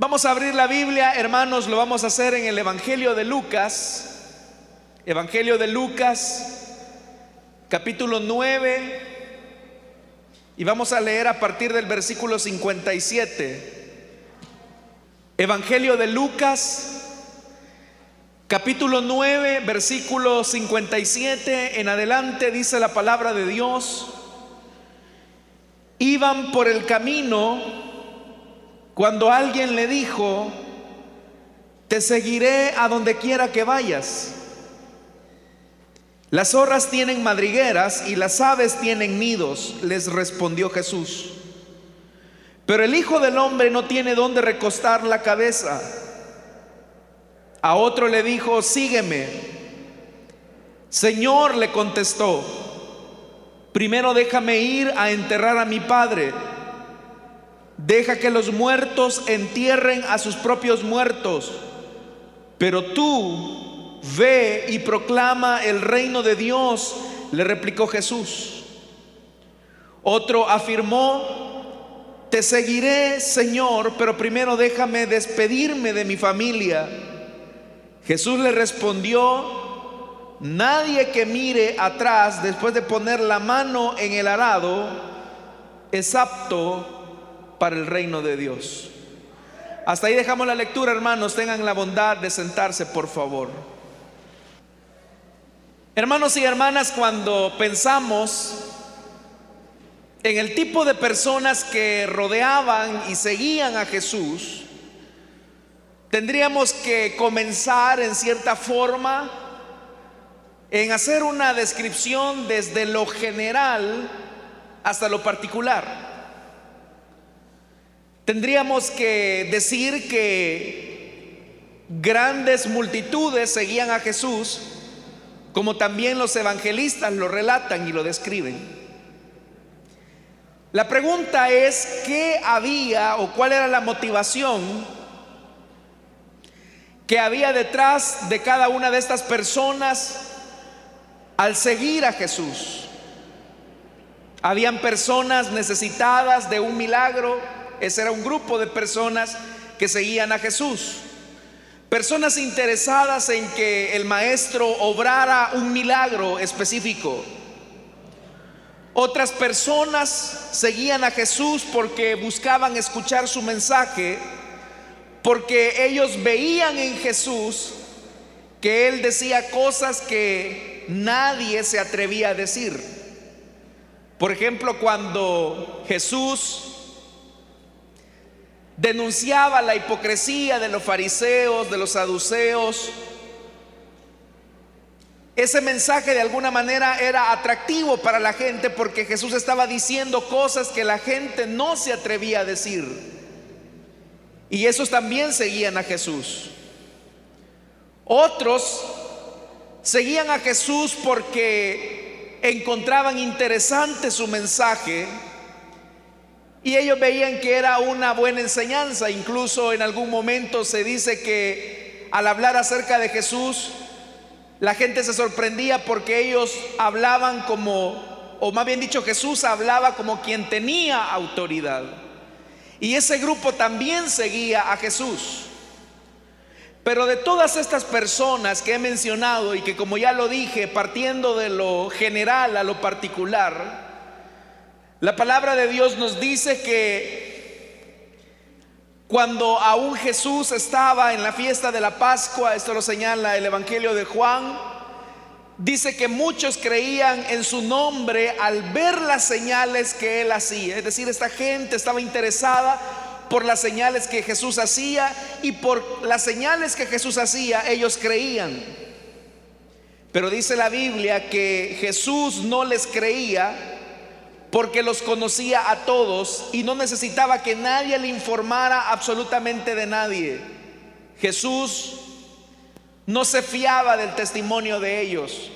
Vamos a abrir la Biblia, hermanos, lo vamos a hacer en el Evangelio de Lucas. Evangelio de Lucas, capítulo 9. Y vamos a leer a partir del versículo 57. Evangelio de Lucas, capítulo 9, versículo 57 en adelante dice la palabra de Dios. Iban por el camino cuando alguien le dijo, te seguiré a donde quiera que vayas. Las zorras tienen madrigueras y las aves tienen nidos, les respondió Jesús. Pero el Hijo del Hombre no tiene dónde recostar la cabeza. A otro le dijo, sígueme. Señor, le contestó, primero déjame ir a enterrar a mi Padre. Deja que los muertos entierren a sus propios muertos. Pero tú ve y proclama el reino de Dios, le replicó Jesús. Otro afirmó, te seguiré, Señor, pero primero déjame despedirme de mi familia. Jesús le respondió, nadie que mire atrás después de poner la mano en el arado es apto para el reino de Dios. Hasta ahí dejamos la lectura, hermanos. Tengan la bondad de sentarse, por favor. Hermanos y hermanas, cuando pensamos en el tipo de personas que rodeaban y seguían a Jesús, tendríamos que comenzar en cierta forma en hacer una descripción desde lo general hasta lo particular. Tendríamos que decir que grandes multitudes seguían a Jesús, como también los evangelistas lo relatan y lo describen. La pregunta es, ¿qué había o cuál era la motivación que había detrás de cada una de estas personas al seguir a Jesús? Habían personas necesitadas de un milagro, ese era un grupo de personas que seguían a Jesús. Personas interesadas en que el maestro obrara un milagro específico. Otras personas seguían a Jesús porque buscaban escuchar su mensaje, porque ellos veían en Jesús que Él decía cosas que nadie se atrevía a decir. Por ejemplo, cuando Jesús denunciaba la hipocresía de los fariseos, de los saduceos. Ese mensaje de alguna manera era atractivo para la gente porque Jesús estaba diciendo cosas que la gente no se atrevía a decir. Y esos también seguían a Jesús. Otros seguían a Jesús porque encontraban interesante su mensaje y ellos veían que era una buena enseñanza. Incluso en algún momento se dice que al hablar acerca de Jesús, la gente se sorprendía porque ellos hablaban como, o más bien dicho, Jesús hablaba como quien tenía autoridad. Y ese grupo también seguía a Jesús. Pero de todas estas personas que he mencionado y que como ya lo dije, partiendo de lo general a lo particular, la palabra de Dios nos dice que cuando aún Jesús estaba en la fiesta de la Pascua, esto lo señala el Evangelio de Juan, dice que muchos creían en su nombre al ver las señales que él hacía. Es decir, esta gente estaba interesada por las señales que Jesús hacía y por las señales que Jesús hacía, ellos creían. Pero dice la Biblia que Jesús no les creía porque los conocía a todos y no necesitaba que nadie le informara absolutamente de nadie. Jesús no se fiaba del testimonio de ellos.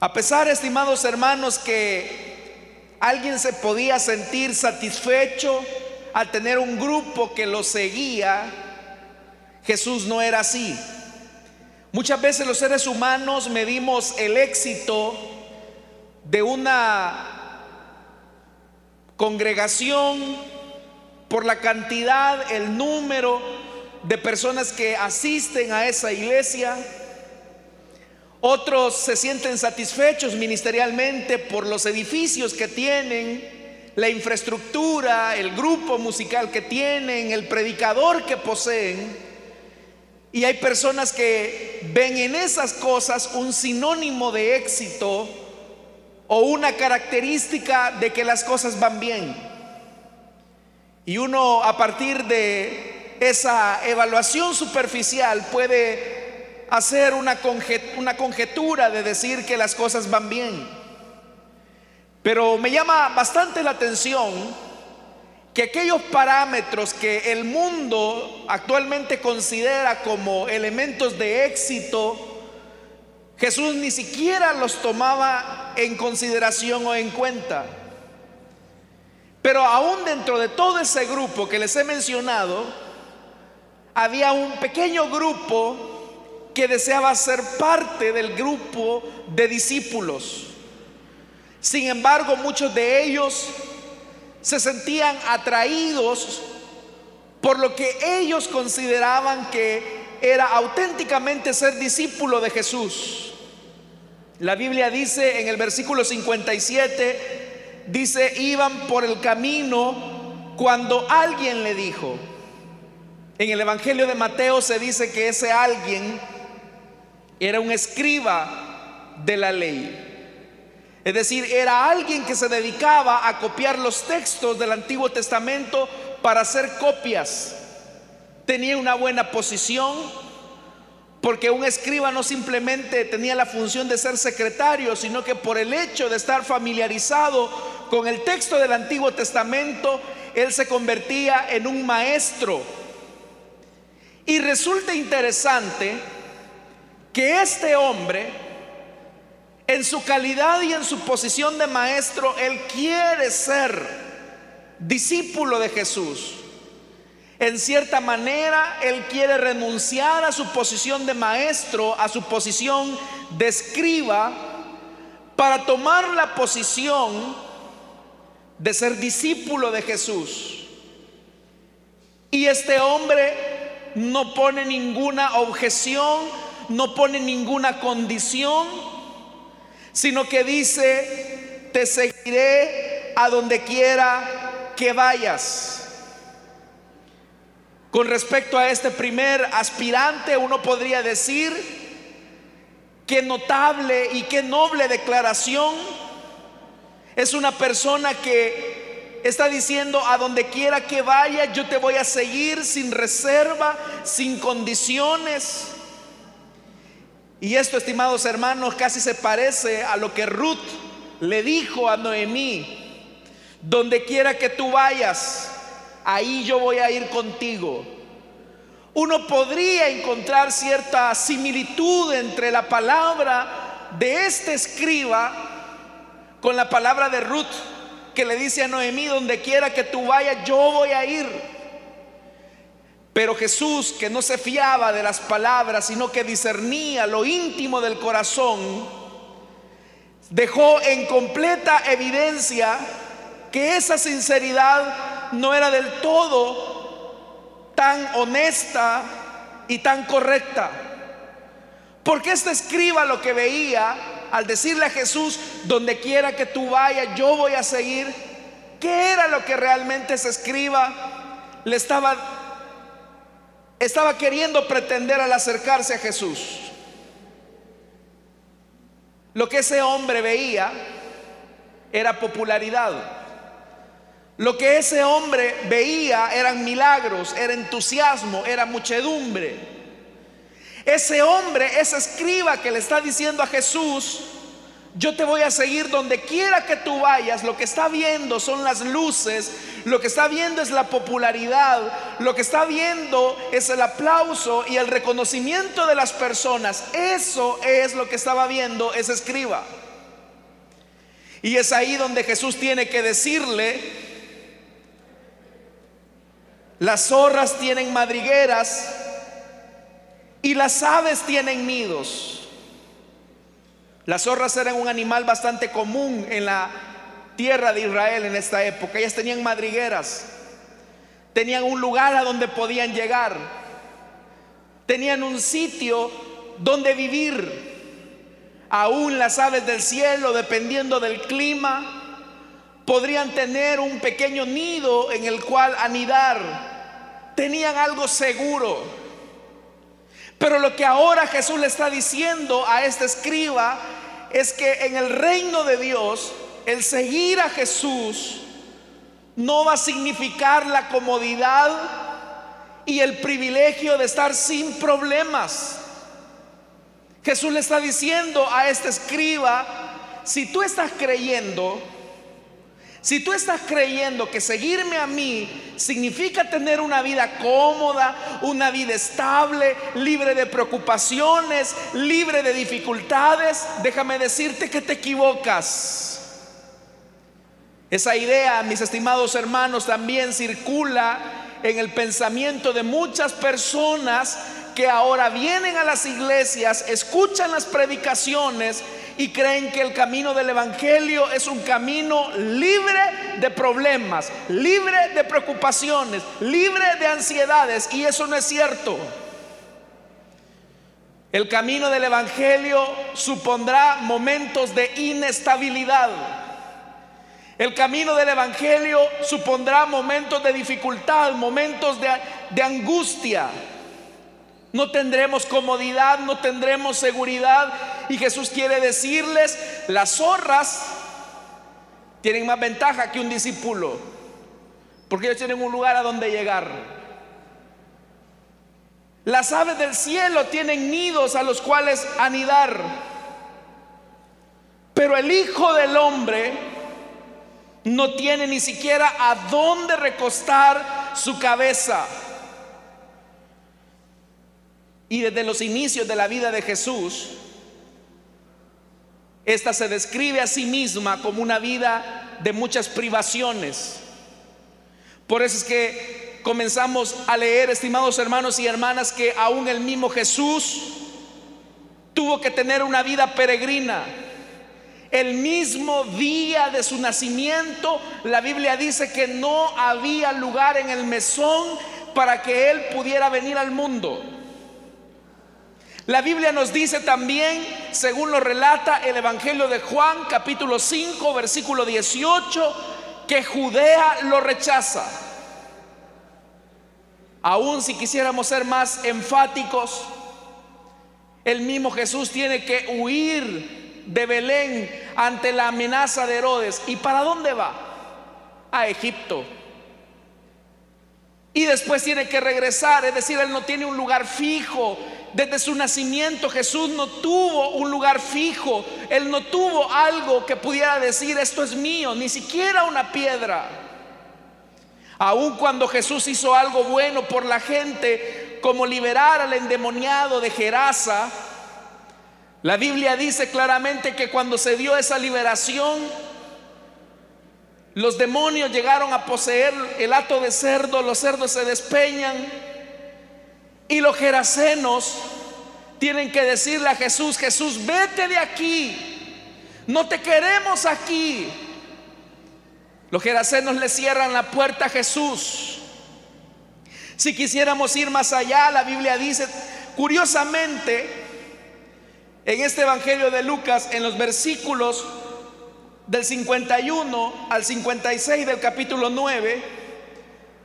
A pesar, estimados hermanos, que alguien se podía sentir satisfecho al tener un grupo que lo seguía, Jesús no era así. Muchas veces los seres humanos medimos el éxito de una congregación por la cantidad, el número de personas que asisten a esa iglesia. Otros se sienten satisfechos ministerialmente por los edificios que tienen, la infraestructura, el grupo musical que tienen, el predicador que poseen. Y hay personas que ven en esas cosas un sinónimo de éxito o una característica de que las cosas van bien. Y uno a partir de esa evaluación superficial puede hacer una, una conjetura de decir que las cosas van bien. Pero me llama bastante la atención que aquellos parámetros que el mundo actualmente considera como elementos de éxito, Jesús ni siquiera los tomaba en consideración o en cuenta. Pero aún dentro de todo ese grupo que les he mencionado, había un pequeño grupo que deseaba ser parte del grupo de discípulos. Sin embargo, muchos de ellos se sentían atraídos por lo que ellos consideraban que era auténticamente ser discípulo de Jesús. La Biblia dice en el versículo 57, dice, iban por el camino cuando alguien le dijo, en el Evangelio de Mateo se dice que ese alguien era un escriba de la ley. Es decir, era alguien que se dedicaba a copiar los textos del Antiguo Testamento para hacer copias. Tenía una buena posición porque un escriba no simplemente tenía la función de ser secretario, sino que por el hecho de estar familiarizado con el texto del Antiguo Testamento, él se convertía en un maestro. Y resulta interesante que este hombre, en su calidad y en su posición de maestro, él quiere ser discípulo de Jesús. En cierta manera, él quiere renunciar a su posición de maestro, a su posición de escriba, para tomar la posición de ser discípulo de Jesús. Y este hombre no pone ninguna objeción, no pone ninguna condición, sino que dice, te seguiré a donde quiera que vayas. Con respecto a este primer aspirante, uno podría decir, qué notable y qué noble declaración. Es una persona que está diciendo, a donde quiera que vaya, yo te voy a seguir sin reserva, sin condiciones. Y esto, estimados hermanos, casi se parece a lo que Ruth le dijo a Noemí. Donde quiera que tú vayas, ahí yo voy a ir contigo. Uno podría encontrar cierta similitud entre la palabra de este escriba con la palabra de Ruth que le dice a Noemí, donde quiera que tú vayas, yo voy a ir. Pero Jesús, que no se fiaba de las palabras, sino que discernía lo íntimo del corazón, dejó en completa evidencia que esa sinceridad no era del todo tan honesta y tan correcta. Porque este escriba lo que veía al decirle a Jesús, donde quiera que tú vayas, yo voy a seguir, ¿qué era lo que realmente ese escriba le estaba estaba queriendo pretender al acercarse a Jesús. Lo que ese hombre veía era popularidad. Lo que ese hombre veía eran milagros, era entusiasmo, era muchedumbre. Ese hombre, ese escriba que le está diciendo a Jesús, yo te voy a seguir donde quiera que tú vayas. Lo que está viendo son las luces, lo que está viendo es la popularidad, lo que está viendo es el aplauso y el reconocimiento de las personas. Eso es lo que estaba viendo ese escriba. Y es ahí donde Jesús tiene que decirle, las zorras tienen madrigueras y las aves tienen nidos las zorras eran un animal bastante común en la tierra de Israel en esta época. Ellas tenían madrigueras. tenían un lugar a donde podían llegar, tenían un sitio donde vivir. Aún las aves del cielo, dependiendo del clima, podrían tener un pequeño nido en el cual anidar. Tenían algo seguro. Pero lo que ahora Jesús le está diciendo a este escriba es que en el reino de Dios, el seguir a Jesús no va a significar la comodidad y el privilegio de estar sin problemas. Jesús le está diciendo a este escriba, si tú estás creyendo, si tú estás creyendo que seguirme a mí significa tener una vida cómoda, una vida estable, libre de preocupaciones, libre de dificultades, déjame decirte que te equivocas. Esa idea, mis estimados hermanos, también circula en el pensamiento de muchas personas que ahora vienen a las iglesias, escuchan las predicaciones y creen que el camino del Evangelio es un camino libre de problemas, libre de preocupaciones, libre de ansiedades. Y eso no es cierto. El camino del Evangelio supondrá momentos de inestabilidad el camino del Evangelio supondrá momentos de dificultad, momentos de, angustia. No tendremos comodidad, no tendremos seguridad. Y Jesús quiere decirles, las zorras tienen más ventaja que un discípulo, porque ellos tienen un lugar a donde llegar. Las aves del cielo tienen nidos a los cuales anidar, pero el Hijo del Hombre no tiene ni siquiera a dónde recostar su cabeza. Y desde los inicios de la vida de Jesús, esta se describe a sí misma como una vida de muchas privaciones. Por eso es que comenzamos a leer, estimados hermanos y hermanas, que aún el mismo Jesús tuvo que tener una vida peregrina el mismo día de su nacimiento, la Biblia dice que no había lugar en el mesón para que Él pudiera venir al mundo. La Biblia nos dice también, según lo relata el Evangelio de Juan, capítulo 5, versículo 18, que Judea lo rechaza. Aún si quisiéramos ser más enfáticos, el mismo Jesús tiene que huir de Belén ante la amenaza de Herodes. ¿Y para dónde va? A Egipto. Y después tiene que regresar, es decir, él no tiene un lugar fijo. Desde su nacimiento Jesús no tuvo un lugar fijo. Él no tuvo algo que pudiera decir, esto es mío, ni siquiera una piedra. Aun cuando Jesús hizo algo bueno por la gente, como liberar al endemoniado de Gerasa, la Biblia dice claramente que cuando se dio esa liberación, los demonios llegaron a poseer el hato de cerdo, los cerdos se despeñan y los gerasenos tienen que decirle a Jesús, Jesús, vete de aquí, no te queremos aquí. Los gerasenos le cierran la puerta a Jesús. Si quisiéramos ir más allá, la Biblia dice, curiosamente, en este Evangelio de Lucas, en los versículos del 51 al 56 del capítulo 9,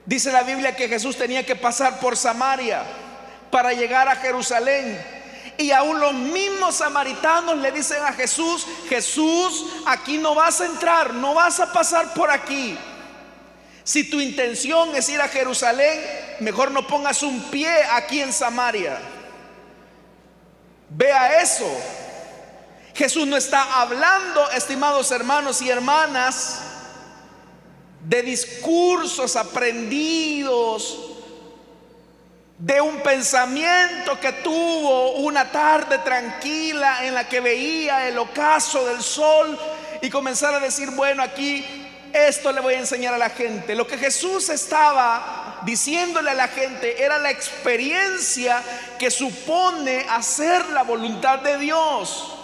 dice la Biblia que Jesús tenía que pasar por Samaria para llegar a Jerusalén. Y aún los mismos samaritanos le dicen a Jesús, Jesús, aquí no vas a entrar, no vas a pasar por aquí. Si tu intención es ir a Jerusalén, mejor no pongas un pie aquí en Samaria. Vea eso. Jesús no está hablando, estimados hermanos y hermanas, de discursos aprendidos, de un pensamiento que tuvo una tarde tranquila en la que veía el ocaso del sol y comenzar a decir, bueno, aquí esto le voy a enseñar a la gente. Lo que Jesús estaba diciéndole a la gente era la experiencia que supone hacer la voluntad de Dios.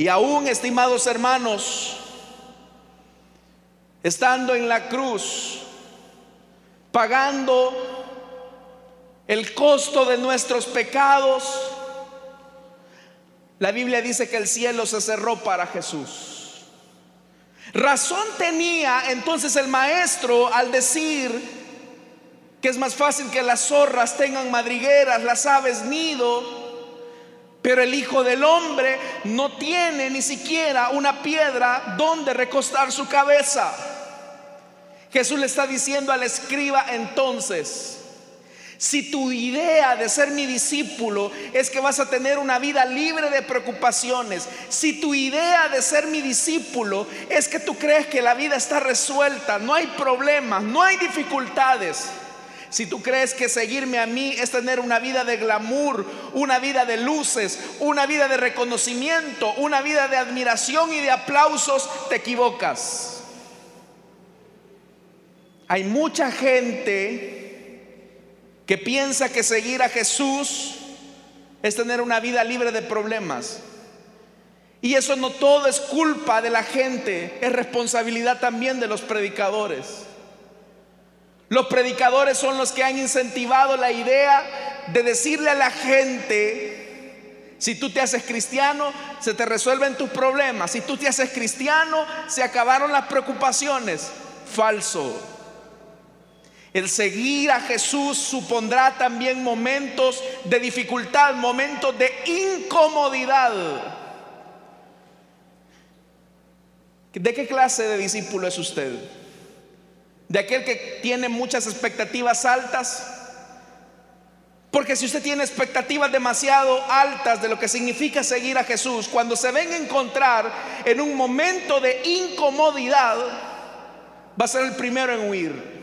Y aún, estimados hermanos, estando en la cruz, pagando el costo de nuestros pecados. La Biblia dice que el cielo se cerró para Jesús. Razón tenía entonces el maestro al decir que es más fácil que las zorras tengan madrigueras, las aves nido, pero el Hijo del Hombre no tiene ni siquiera una piedra donde recostar su cabeza. Jesús le está diciendo al escriba entonces, si tu idea de ser mi discípulo es que vas a tener una vida libre de preocupaciones, si tu idea de ser mi discípulo es que tú crees que la vida está resuelta, no hay problemas, no hay dificultades, si tú crees que seguirme a mí es tener una vida de glamour, una vida de luces, una vida de reconocimiento, una vida de admiración y de aplausos, te equivocas. Hay mucha gente que piensa que seguir a Jesús es tener una vida libre de problemas. Y eso no todo es culpa de la gente, es responsabilidad también de los predicadores. Los predicadores son los que han incentivado la idea de decirle a la gente, si tú te haces cristiano, se te resuelven tus problemas. Si tú te haces cristiano, se acabaron las preocupaciones. Falso. El seguir a Jesús supondrá también momentos de dificultad, momentos de incomodidad. ¿De qué clase de discípulo es usted? De aquel que tiene muchas expectativas altas. Porque si usted tiene expectativas demasiado altas de lo que significa seguir a Jesús, cuando se ven a encontrar en un momento de incomodidad, va a ser el primero en huir.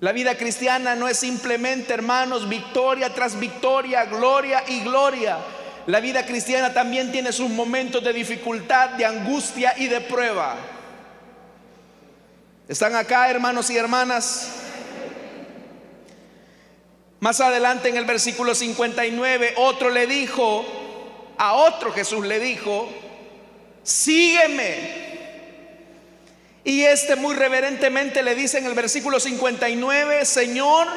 La vida cristiana no es simplemente, hermanos, victoria tras victoria, gloria y gloria. La vida cristiana también tiene sus momentos de dificultad, de angustia y de prueba. ¿Están acá, hermanos y hermanas? Más adelante en el versículo 59, otro le dijo, a otro Jesús le dijo, sígueme. Y este muy reverentemente le dice en el versículo 59, Señor,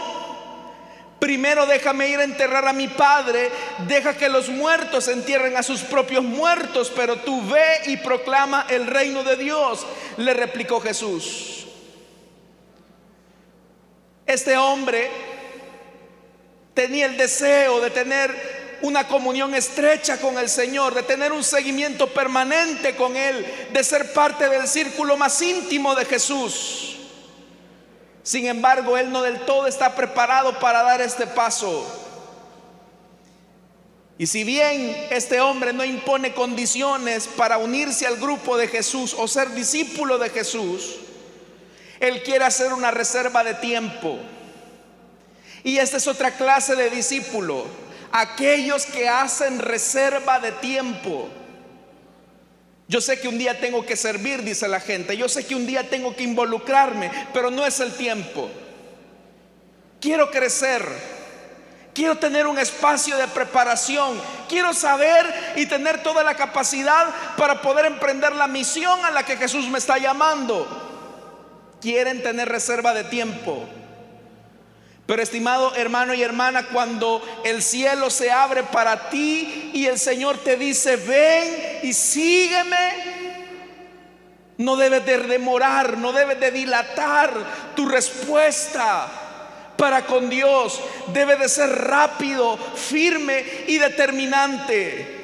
primero déjame ir a enterrar a mi padre, deja que los muertos entierren a sus propios muertos, pero tú ve y proclama el reino de Dios, le replicó Jesús. Este hombre tenía el deseo de tener una comunión estrecha con el Señor, de tener un seguimiento permanente con Él, de ser parte del círculo más íntimo de Jesús. Sin embargo, Él no del todo está preparado para dar este paso. Y si bien este hombre no impone condiciones para unirse al grupo de Jesús o ser discípulo de Jesús, él quiere hacer una reserva de tiempo. Y esta es otra clase de discípulo. Aquellos que hacen reserva de tiempo. Yo sé que un día tengo que servir, dice la gente. Yo sé que un día tengo que involucrarme, pero no es el tiempo. Quiero crecer. Quiero tener un espacio de preparación. Quiero saber y tener toda la capacidad para poder emprender la misión a la que Jesús me está llamando quieren tener reserva de tiempo. Pero estimado hermano y hermana, cuando el cielo se abre para ti y el Señor te dice, ven y sígueme, no debes de demorar, no debes de dilatar tu respuesta para con Dios. Debe de ser rápido, firme y determinante.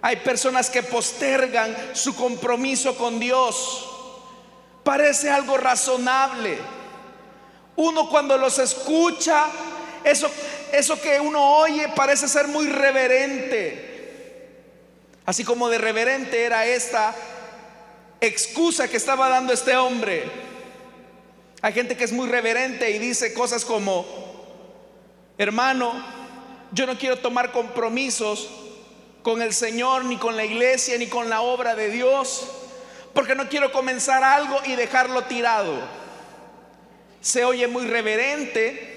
Hay personas que postergan su compromiso con Dios Parece algo razonable. Uno cuando los escucha, eso, eso que uno oye parece ser muy reverente. Así como de reverente era esta excusa que estaba dando este hombre. Hay gente que es muy reverente y dice cosas como, hermano, yo no quiero tomar compromisos con el Señor, ni con la iglesia, ni con la obra de Dios porque no quiero comenzar algo y dejarlo tirado. Se oye muy reverente,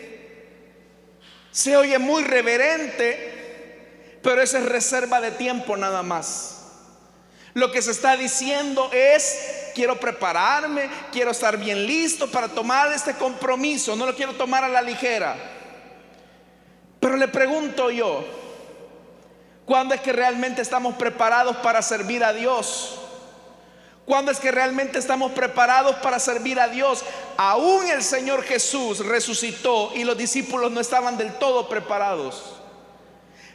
se oye muy reverente, pero esa es reserva de tiempo nada más. Lo que se está diciendo es, quiero prepararme, quiero estar bien listo para tomar este compromiso, no lo quiero tomar a la ligera. Pero le pregunto yo, ¿cuándo es que realmente estamos preparados para servir a Dios? ¿Cuándo es que realmente estamos preparados para servir a Dios? Aún el Señor Jesús resucitó y los discípulos no estaban del todo preparados.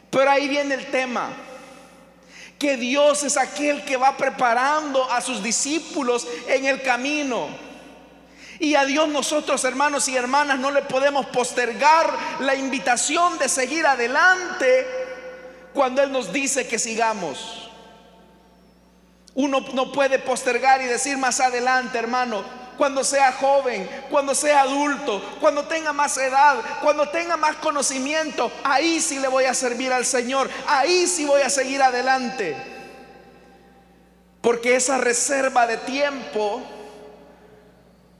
Pero ahí viene el tema, que Dios es aquel que va preparando a sus discípulos en el camino. Y a Dios nosotros, hermanos y hermanas, no le podemos postergar la invitación de seguir adelante cuando Él nos dice que sigamos. Uno no puede postergar y decir más adelante, hermano, cuando sea joven, cuando sea adulto, cuando tenga más edad, cuando tenga más conocimiento, ahí sí le voy a servir al Señor, ahí sí voy a seguir adelante. Porque esa reserva de tiempo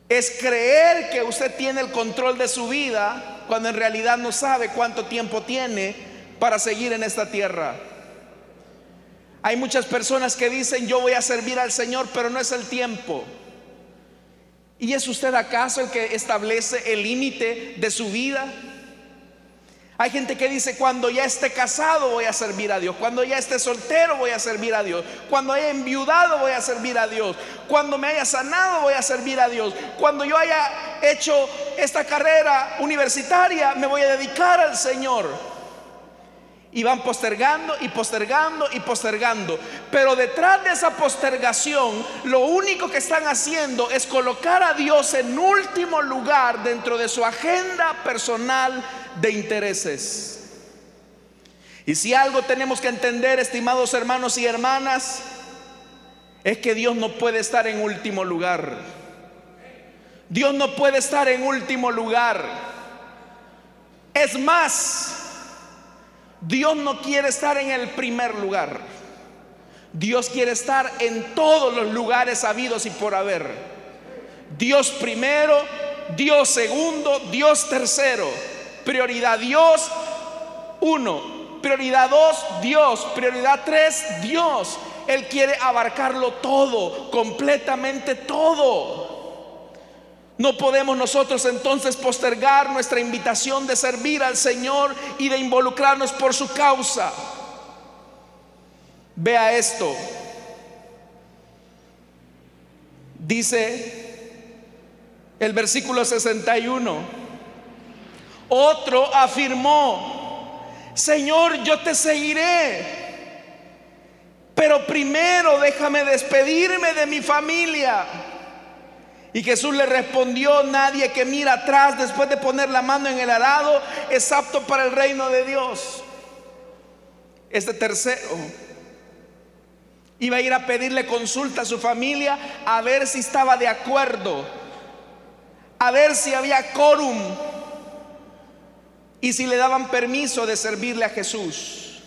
es creer que usted tiene el control de su vida cuando en realidad no sabe cuánto tiempo tiene para seguir en esta tierra. Hay muchas personas que dicen yo voy a servir al Señor, pero no es el tiempo. ¿Y es usted acaso el que establece el límite de su vida? Hay gente que dice, cuando ya esté casado voy a servir a Dios, cuando ya esté soltero voy a servir a Dios, cuando haya enviudado voy a servir a Dios, cuando me haya sanado voy a servir a Dios, cuando yo haya hecho esta carrera universitaria me voy a dedicar al Señor. Y van postergando y postergando y postergando. Pero detrás de esa postergación, lo único que están haciendo es colocar a Dios en último lugar dentro de su agenda personal de intereses. Y si algo tenemos que entender, estimados hermanos y hermanas, es que Dios no puede estar en último lugar. Dios no puede estar en último lugar. Es más, Dios no quiere estar en el primer lugar. Dios quiere estar en todos los lugares habidos y por haber. Dios primero, Dios segundo, Dios tercero. Prioridad Dios uno. Prioridad dos, Dios. Prioridad tres, Dios. Él quiere abarcarlo todo, completamente todo. No podemos nosotros entonces postergar nuestra invitación de servir al Señor y de involucrarnos por su causa. Vea esto. Dice el versículo 61. Otro afirmó, Señor, yo te seguiré, pero primero déjame despedirme de mi familia. Y Jesús le respondió, nadie que mira atrás después de poner la mano en el arado es apto para el reino de Dios. Este tercero iba a ir a pedirle consulta a su familia a ver si estaba de acuerdo, a ver si había quórum y si le daban permiso de servirle a Jesús.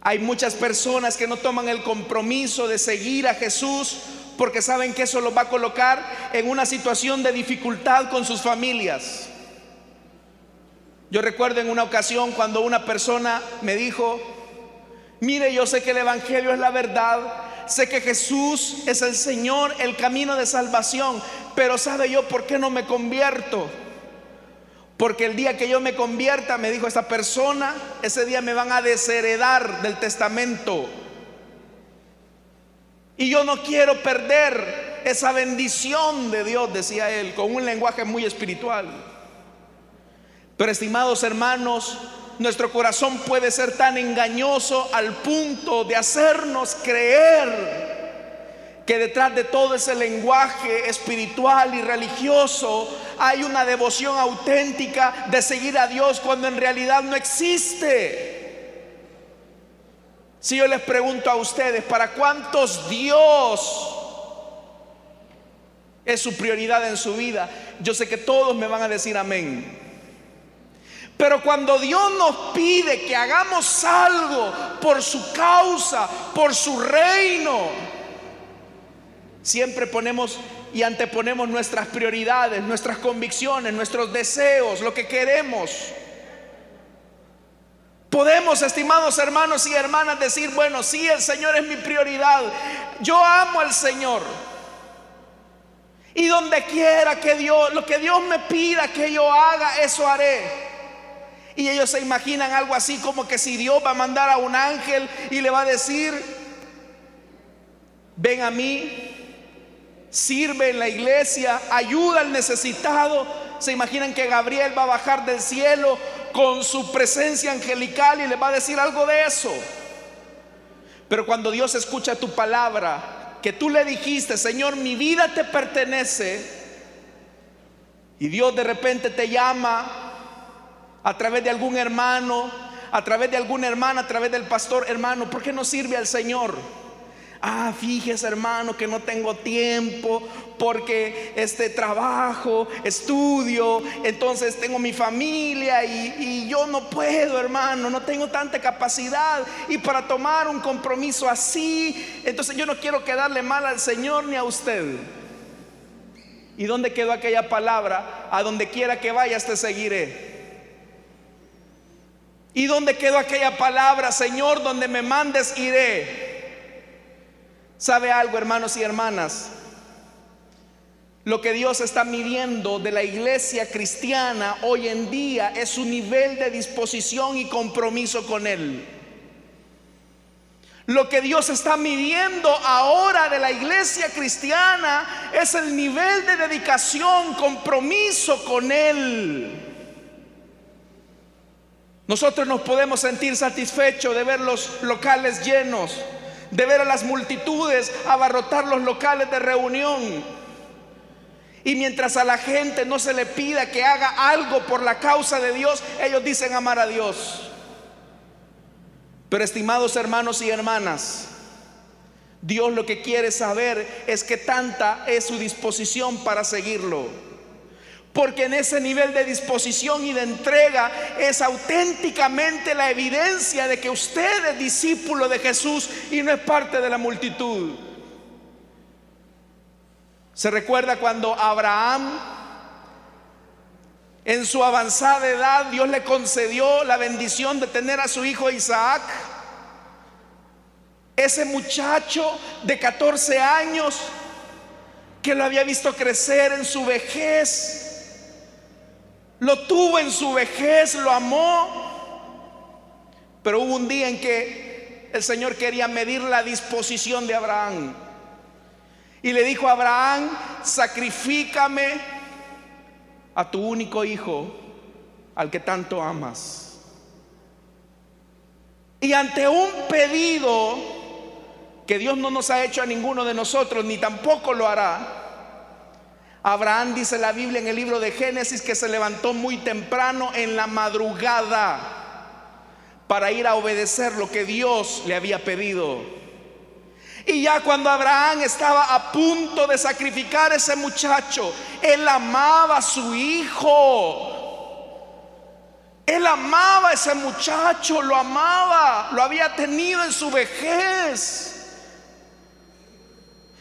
Hay muchas personas que no toman el compromiso de seguir a Jesús porque saben que eso los va a colocar en una situación de dificultad con sus familias. Yo recuerdo en una ocasión cuando una persona me dijo, mire, yo sé que el Evangelio es la verdad, sé que Jesús es el Señor, el camino de salvación, pero ¿sabe yo por qué no me convierto? Porque el día que yo me convierta, me dijo esta persona, ese día me van a desheredar del testamento. Y yo no quiero perder esa bendición de Dios, decía él, con un lenguaje muy espiritual. Pero estimados hermanos, nuestro corazón puede ser tan engañoso al punto de hacernos creer que detrás de todo ese lenguaje espiritual y religioso hay una devoción auténtica de seguir a Dios cuando en realidad no existe. Si yo les pregunto a ustedes, ¿para cuántos Dios es su prioridad en su vida? Yo sé que todos me van a decir amén. Pero cuando Dios nos pide que hagamos algo por su causa, por su reino, siempre ponemos y anteponemos nuestras prioridades, nuestras convicciones, nuestros deseos, lo que queremos. Podemos, estimados hermanos y hermanas, decir, bueno, sí, el Señor es mi prioridad. Yo amo al Señor. Y donde quiera que Dios, lo que Dios me pida que yo haga, eso haré. Y ellos se imaginan algo así como que si Dios va a mandar a un ángel y le va a decir, ven a mí, sirve en la iglesia, ayuda al necesitado. Se imaginan que Gabriel va a bajar del cielo con su presencia angelical y le va a decir algo de eso. Pero cuando Dios escucha tu palabra, que tú le dijiste, Señor, mi vida te pertenece, y Dios de repente te llama a través de algún hermano, a través de alguna hermana, a través del pastor, hermano, ¿por qué no sirve al Señor? Ah, fíjese hermano que no tengo tiempo porque este trabajo, estudio, entonces tengo mi familia y, y, yo no puedo hermano, no tengo tanta capacidad y para tomar un compromiso así, entonces yo no quiero quedarle mal al Señor ni a usted. ¿Y dónde quedó aquella palabra? A donde quiera que vayas te seguiré. ¿Y dónde quedó aquella palabra, Señor, donde me mandes iré? ¿Sabe algo, hermanos y hermanas? Lo que Dios está midiendo de la iglesia cristiana hoy en día es su nivel de disposición y compromiso con Él. Lo que Dios está midiendo ahora de la iglesia cristiana es el nivel de dedicación, compromiso con Él. Nosotros nos podemos sentir satisfechos de ver los locales llenos, de ver a las multitudes abarrotar los locales de reunión. Y mientras a la gente no se le pida que haga algo por la causa de Dios, ellos dicen amar a Dios. Pero estimados hermanos y hermanas, Dios lo que quiere saber es que tanta es su disposición para seguirlo. Porque en ese nivel de disposición y de entrega es auténticamente la evidencia de que usted es discípulo de Jesús y no es parte de la multitud. Se recuerda cuando Abraham, en su avanzada edad, Dios le concedió la bendición de tener a su hijo Isaac. Ese muchacho de 14 años que lo había visto crecer en su vejez lo tuvo en su vejez, lo amó. Pero hubo un día en que el Señor quería medir la disposición de Abraham. Y le dijo a Abraham, sacrifícame a tu único hijo, al que tanto amas. Y ante un pedido que Dios no nos ha hecho a ninguno de nosotros, ni tampoco lo hará, Abraham dice la Biblia en el libro de Génesis que se levantó muy temprano en la madrugada para ir a obedecer lo que Dios le había pedido. Y ya cuando Abraham estaba a punto de sacrificar a ese muchacho, él amaba a su hijo. Él amaba a ese muchacho, lo amaba, lo había tenido en su vejez.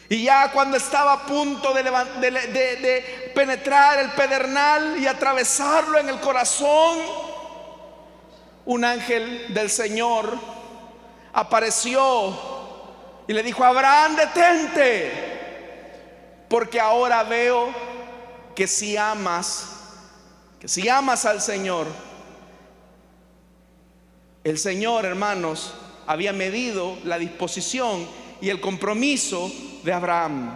Y ya cuando estaba a punto de, penetrar el pedernal y atravesarlo en el corazón, un ángel del Señor apareció y le dijo, Abraham, detente, porque ahora veo que si amas, que si amas al Señor, el Señor, hermanos, había medido la disposición y el compromiso de Abraham.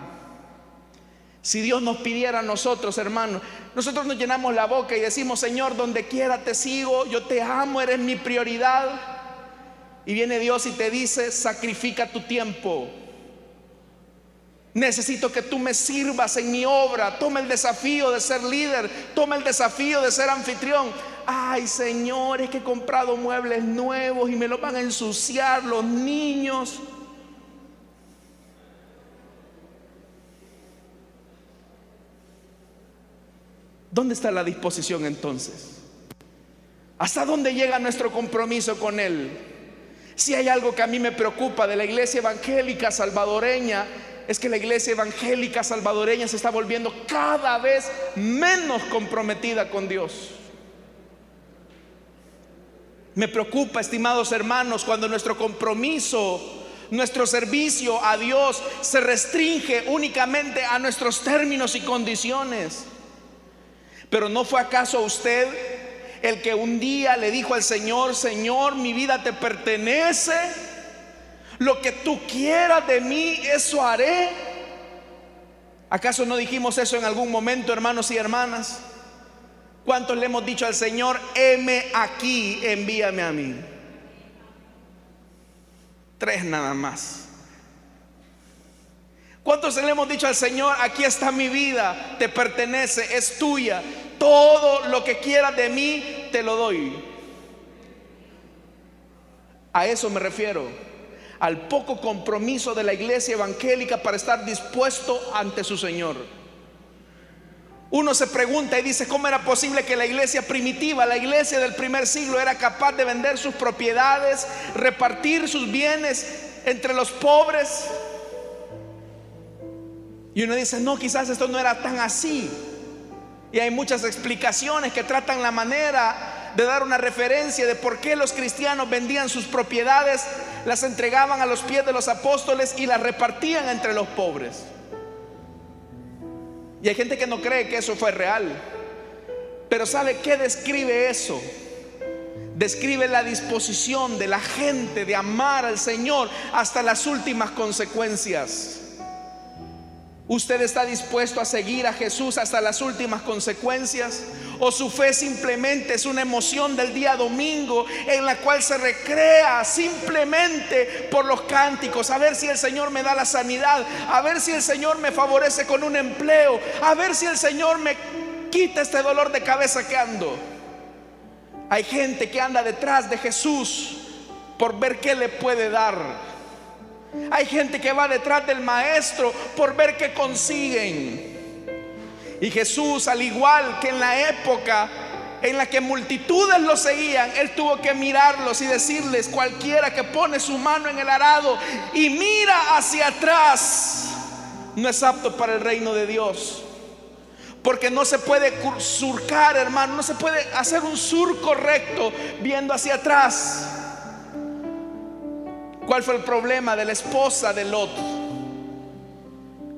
Si Dios nos pidiera a nosotros, hermanos, nosotros nos llenamos la boca y decimos, Señor, donde quiera te sigo, yo te amo, eres mi prioridad. Y viene Dios y te dice, sacrifica tu tiempo. Necesito que tú me sirvas en mi obra. Toma el desafío de ser líder. Toma el desafío de ser anfitrión. Ay, Señor, es que he comprado muebles nuevos y me los van a ensuciar los niños. ¿Dónde está la disposición entonces? ¿Hasta dónde llega nuestro compromiso con Él? Si hay algo que a mí me preocupa de la iglesia evangélica salvadoreña, es que la iglesia evangélica salvadoreña se está volviendo cada vez menos comprometida con Dios. Me preocupa, estimados hermanos, cuando nuestro compromiso, nuestro servicio a Dios se restringe únicamente a nuestros términos y condiciones. Pero ¿no fue acaso usted el que un día le dijo al Señor, Señor, mi vida te pertenece? Lo que tú quieras de mí, eso haré. ¿Acaso no dijimos eso en algún momento, hermanos y hermanas? ¿Cuántos le hemos dicho al Señor, heme aquí, envíame a mí? Tres nada más. ¿Cuántos le hemos dicho al Señor, aquí está mi vida, te pertenece, es tuya, todo lo que quieras de mí, te lo doy? A eso me refiero, al poco compromiso de la iglesia evangélica para estar dispuesto ante su Señor. Uno se pregunta y dice, ¿cómo era posible que la iglesia primitiva, la iglesia del primer siglo, era capaz de vender sus propiedades, repartir sus bienes entre los pobres? Y uno dice, no, quizás esto no era tan así. Y hay muchas explicaciones que tratan la manera de dar una referencia de por qué los cristianos vendían sus propiedades, las entregaban a los pies de los apóstoles y las repartían entre los pobres. Y hay gente que no cree que eso fue real. Pero ¿sabe qué describe eso? Describe la disposición de la gente de amar al Señor hasta las últimas consecuencias. ¿Usted está dispuesto a seguir a Jesús hasta las últimas consecuencias? ¿O su fe simplemente es una emoción del día domingo en la cual se recrea simplemente por los cánticos? A ver si el Señor me da la sanidad, a ver si el Señor me favorece con un empleo, a ver si el Señor me quita este dolor de cabeza que ando. Hay gente que anda detrás de Jesús por ver qué le puede dar. Hay gente que va detrás del maestro por ver qué consiguen. Y Jesús, al igual que en la época en la que multitudes lo seguían, Él tuvo que mirarlos y decirles, cualquiera que pone su mano en el arado y mira hacia atrás, no es apto para el reino de Dios. Porque no se puede surcar, hermano, no se puede hacer un surco recto viendo hacia atrás. ¿Cuál fue el problema de la esposa de Lot?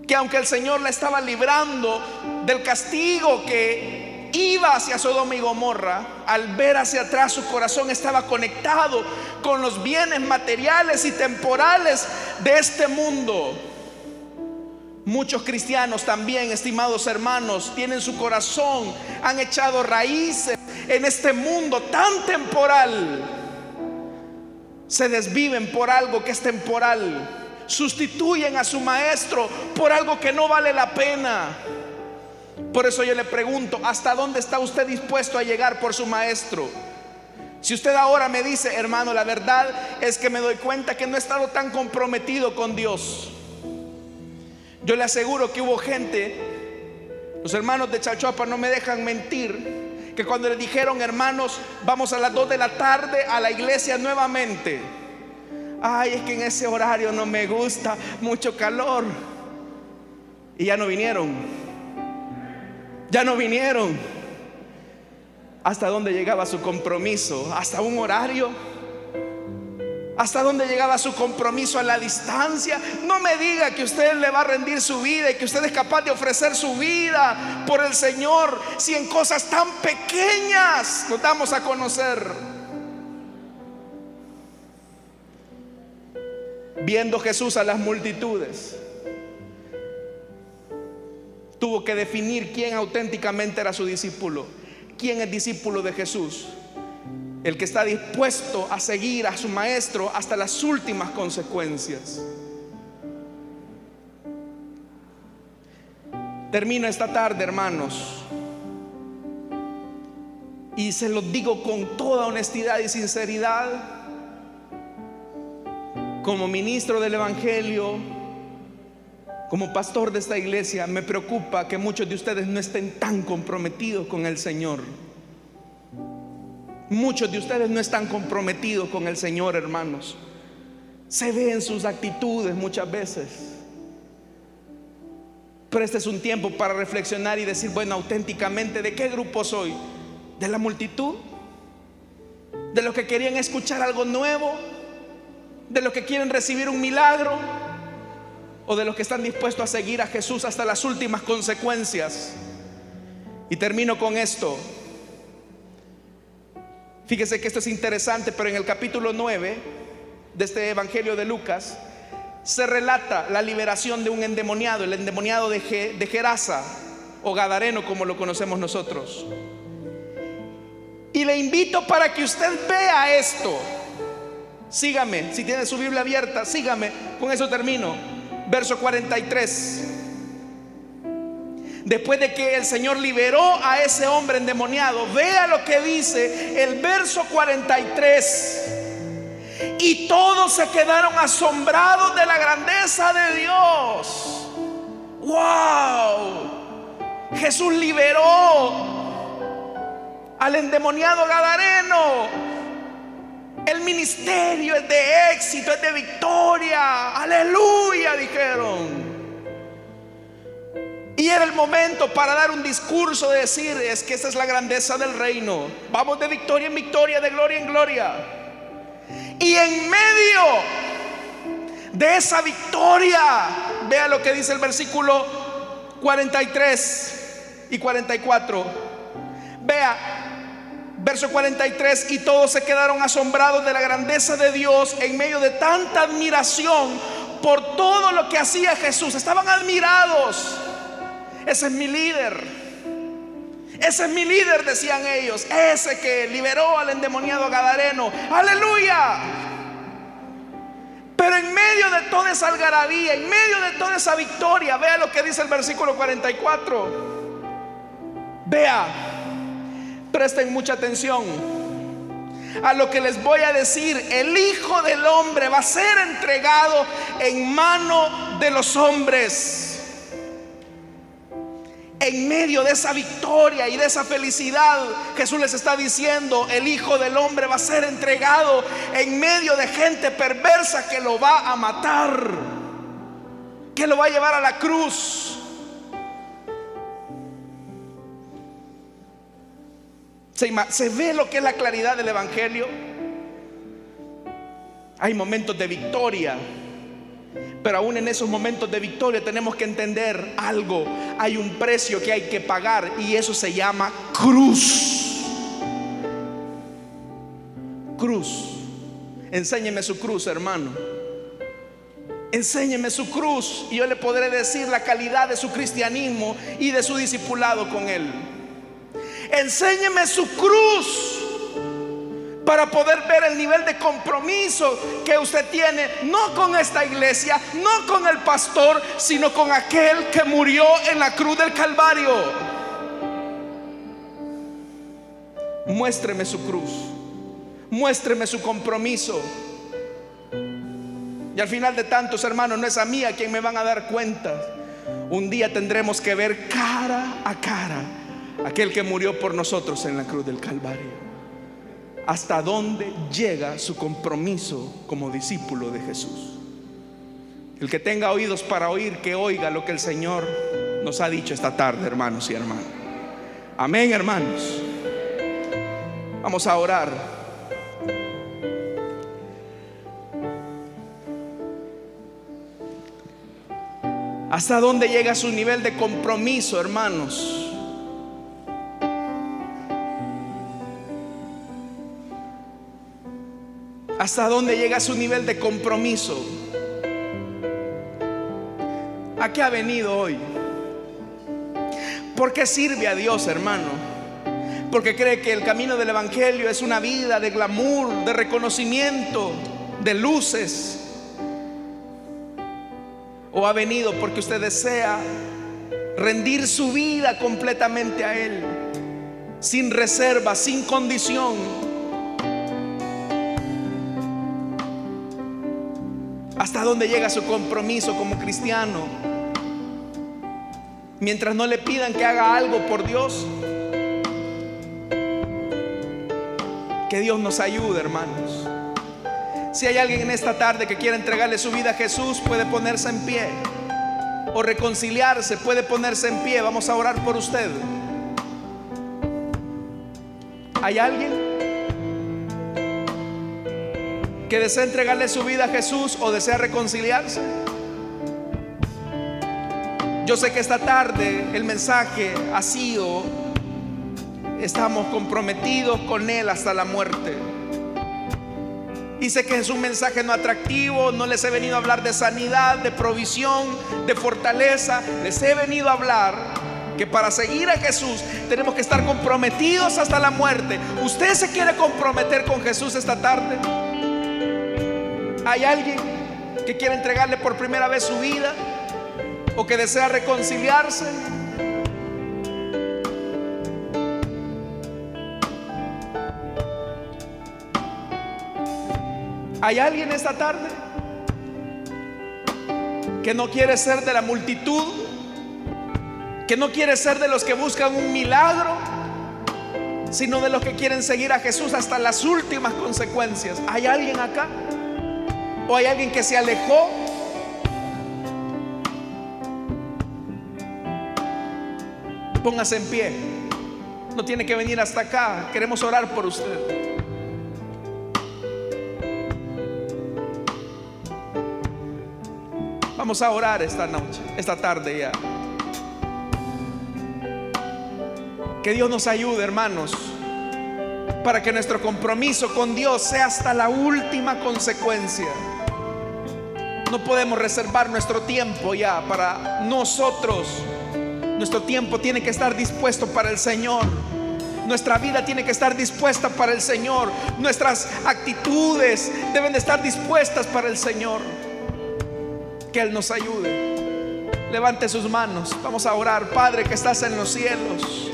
Que aunque el Señor la estaba librando del castigo que iba hacia Sodoma y Gomorra, al ver hacia atrás su corazón estaba conectado con los bienes materiales y temporales de este mundo. Muchos cristianos también, estimados hermanos, tienen su corazón, han echado raíces en este mundo tan temporal se desviven por algo que es temporal, sustituyen a su maestro por algo que no vale la pena. Por eso yo le pregunto, ¿hasta dónde está usted dispuesto a llegar por su maestro? Si usted ahora me dice, hermano, la verdad es que me doy cuenta que no he estado tan comprometido con Dios. Yo le aseguro que hubo gente, los hermanos de Chachuapa no me dejan mentir, que cuando le dijeron, hermanos, vamos a las 2 de la tarde a la iglesia nuevamente. Ay, es que en ese horario no me gusta, mucho calor. Y ya no vinieron. Ya no vinieron. ¿Hasta dónde llegaba su compromiso? ¿Hasta un horario? ¿Hasta dónde llegaba su compromiso a la distancia? No me diga que usted le va a rendir su vida y que usted es capaz de ofrecer su vida por el Señor si en cosas tan pequeñas nos damos a conocer. Viendo Jesús a las multitudes, tuvo que definir quién auténticamente era su discípulo, quién es discípulo de Jesús el que está dispuesto a seguir a su maestro hasta las últimas consecuencias. Termino esta tarde, hermanos, y se lo digo con toda honestidad y sinceridad, como ministro del Evangelio, como pastor de esta iglesia, me preocupa que muchos de ustedes no estén tan comprometidos con el Señor. Muchos de ustedes no están comprometidos con el Señor, hermanos. Se ve en sus actitudes muchas veces. Pero este es un tiempo para reflexionar y decir, bueno, auténticamente, ¿de qué grupo soy? ¿De la multitud? de los que querían escuchar algo nuevo, de los que quieren recibir un milagro o de los que están dispuestos a seguir a Jesús hasta las últimas consecuencias. Y termino con esto. Fíjese que esto es interesante, pero en el capítulo 9 de este Evangelio de Lucas se relata la liberación de un endemoniado, el endemoniado de, de Gerasa o Gadareno como lo conocemos nosotros. Y le invito para que usted vea esto. Sígame, si tiene su Biblia abierta, sígame, con eso termino. Verso 43. Después de que el Señor liberó a ese hombre endemoniado, vea lo que dice el verso 43. Y todos se quedaron asombrados de la grandeza de Dios. ¡Wow! Jesús liberó al endemoniado Gadareno. El ministerio es de éxito, es de victoria. Aleluya, dijeron. Y era el momento para dar un discurso de decir, es que esa es la grandeza del reino. Vamos de victoria en victoria, de gloria en gloria. Y en medio de esa victoria, vea lo que dice el versículo 43 y 44. Vea, verso 43, y todos se quedaron asombrados de la grandeza de Dios en medio de tanta admiración por todo lo que hacía Jesús. Estaban admirados. Ese es mi líder. Ese es mi líder, decían ellos. Ese que liberó al endemoniado Gadareno. Aleluya. Pero en medio de toda esa algarabía, en medio de toda esa victoria, vea lo que dice el versículo 44. Vea, presten mucha atención a lo que les voy a decir. El Hijo del Hombre va a ser entregado en mano de los hombres en medio de esa victoria y de esa felicidad, Jesús les está diciendo, el Hijo del Hombre va a ser entregado en medio de gente perversa que lo va a matar, que lo va a llevar a la cruz. ¿Se, ¿Se ve lo que es la claridad del Evangelio? Hay momentos de victoria pero aún en esos momentos de victoria tenemos que entender algo. Hay un precio que hay que pagar y eso se llama cruz. Cruz. Enséñeme su cruz, hermano. Enséñeme su cruz y yo le podré decir la calidad de su cristianismo y de su discipulado con él. Enséñeme su cruz para poder ver el nivel de compromiso que usted tiene, no con esta iglesia, no con el pastor, sino con aquel que murió en la cruz del Calvario. Muéstreme su cruz, muéstreme su compromiso. Y al final de tantos hermanos, no es a mí a quien me van a dar cuenta. Un día tendremos que ver cara a cara aquel que murió por nosotros en la cruz del Calvario hasta dónde llega su compromiso como discípulo de Jesús. El que tenga oídos para oír, que oiga lo que el Señor nos ha dicho esta tarde, hermanos y hermanas. Amén, hermanos. Vamos a orar. ¿Hasta dónde llega su nivel de compromiso, hermanos? Hasta dónde llega su nivel de compromiso. ¿A qué ha venido hoy? ¿Por qué sirve a Dios, hermano? Porque cree que el camino del Evangelio es una vida de glamour, de reconocimiento, de luces. ¿O ha venido porque usted desea rendir su vida completamente a Él, sin reserva, sin condición? ¿Hasta dónde llega su compromiso como cristiano? Mientras no le pidan que haga algo por Dios. Que Dios nos ayude, hermanos. Si hay alguien en esta tarde que quiere entregarle su vida a Jesús, puede ponerse en pie. O reconciliarse, puede ponerse en pie. Vamos a orar por usted. ¿Hay alguien? Que desea entregarle su vida a Jesús o desea reconciliarse. Yo sé que esta tarde el mensaje ha sido, estamos comprometidos con Él hasta la muerte. Y sé que es un mensaje no atractivo, no les he venido a hablar de sanidad, de provisión, de fortaleza, les he venido a hablar que para seguir a Jesús tenemos que estar comprometidos hasta la muerte. ¿Usted se quiere comprometer con Jesús esta tarde? ¿Hay alguien que quiere entregarle por primera vez su vida o que desea reconciliarse? ¿Hay alguien esta tarde que no quiere ser de la multitud? ¿Que no quiere ser de los que buscan un milagro? Sino de los que quieren seguir a Jesús hasta las últimas consecuencias. ¿Hay alguien acá? ¿O hay alguien que se alejó? Póngase en pie. No tiene que venir hasta acá. Queremos orar por usted. Vamos a orar esta noche, esta tarde ya. Que Dios nos ayude, hermanos, para que nuestro compromiso con Dios sea hasta la última consecuencia. No podemos reservar nuestro tiempo ya para nosotros. Nuestro tiempo tiene que estar dispuesto para el Señor. Nuestra vida tiene que estar dispuesta para el Señor. Nuestras actitudes deben de estar dispuestas para el Señor que Él nos ayude. Levante sus manos. Vamos a orar. Padre que estás en los cielos.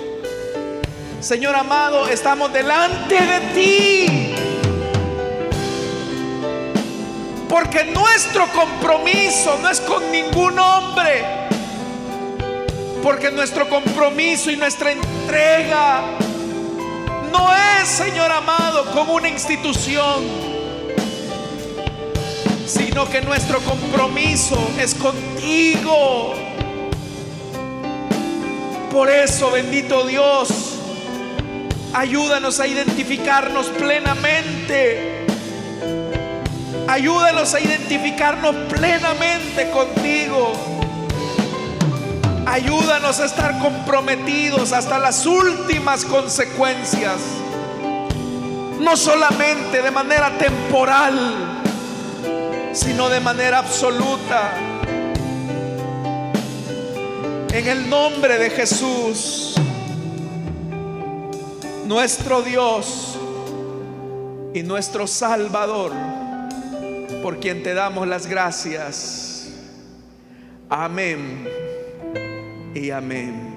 Señor amado, estamos delante de ti. Porque nuestro compromiso no es con ningún hombre. Porque nuestro compromiso y nuestra entrega no es, Señor amado, como una institución sino que nuestro compromiso es contigo. Por eso, bendito Dios, ayúdanos a identificarnos plenamente. Ayúdanos a identificarnos plenamente contigo. Ayúdanos a estar comprometidos hasta las últimas consecuencias. No solamente de manera temporal sino de manera absoluta. En el nombre de Jesús, nuestro Dios y nuestro Salvador, por quien te damos las gracias. Amén y amén.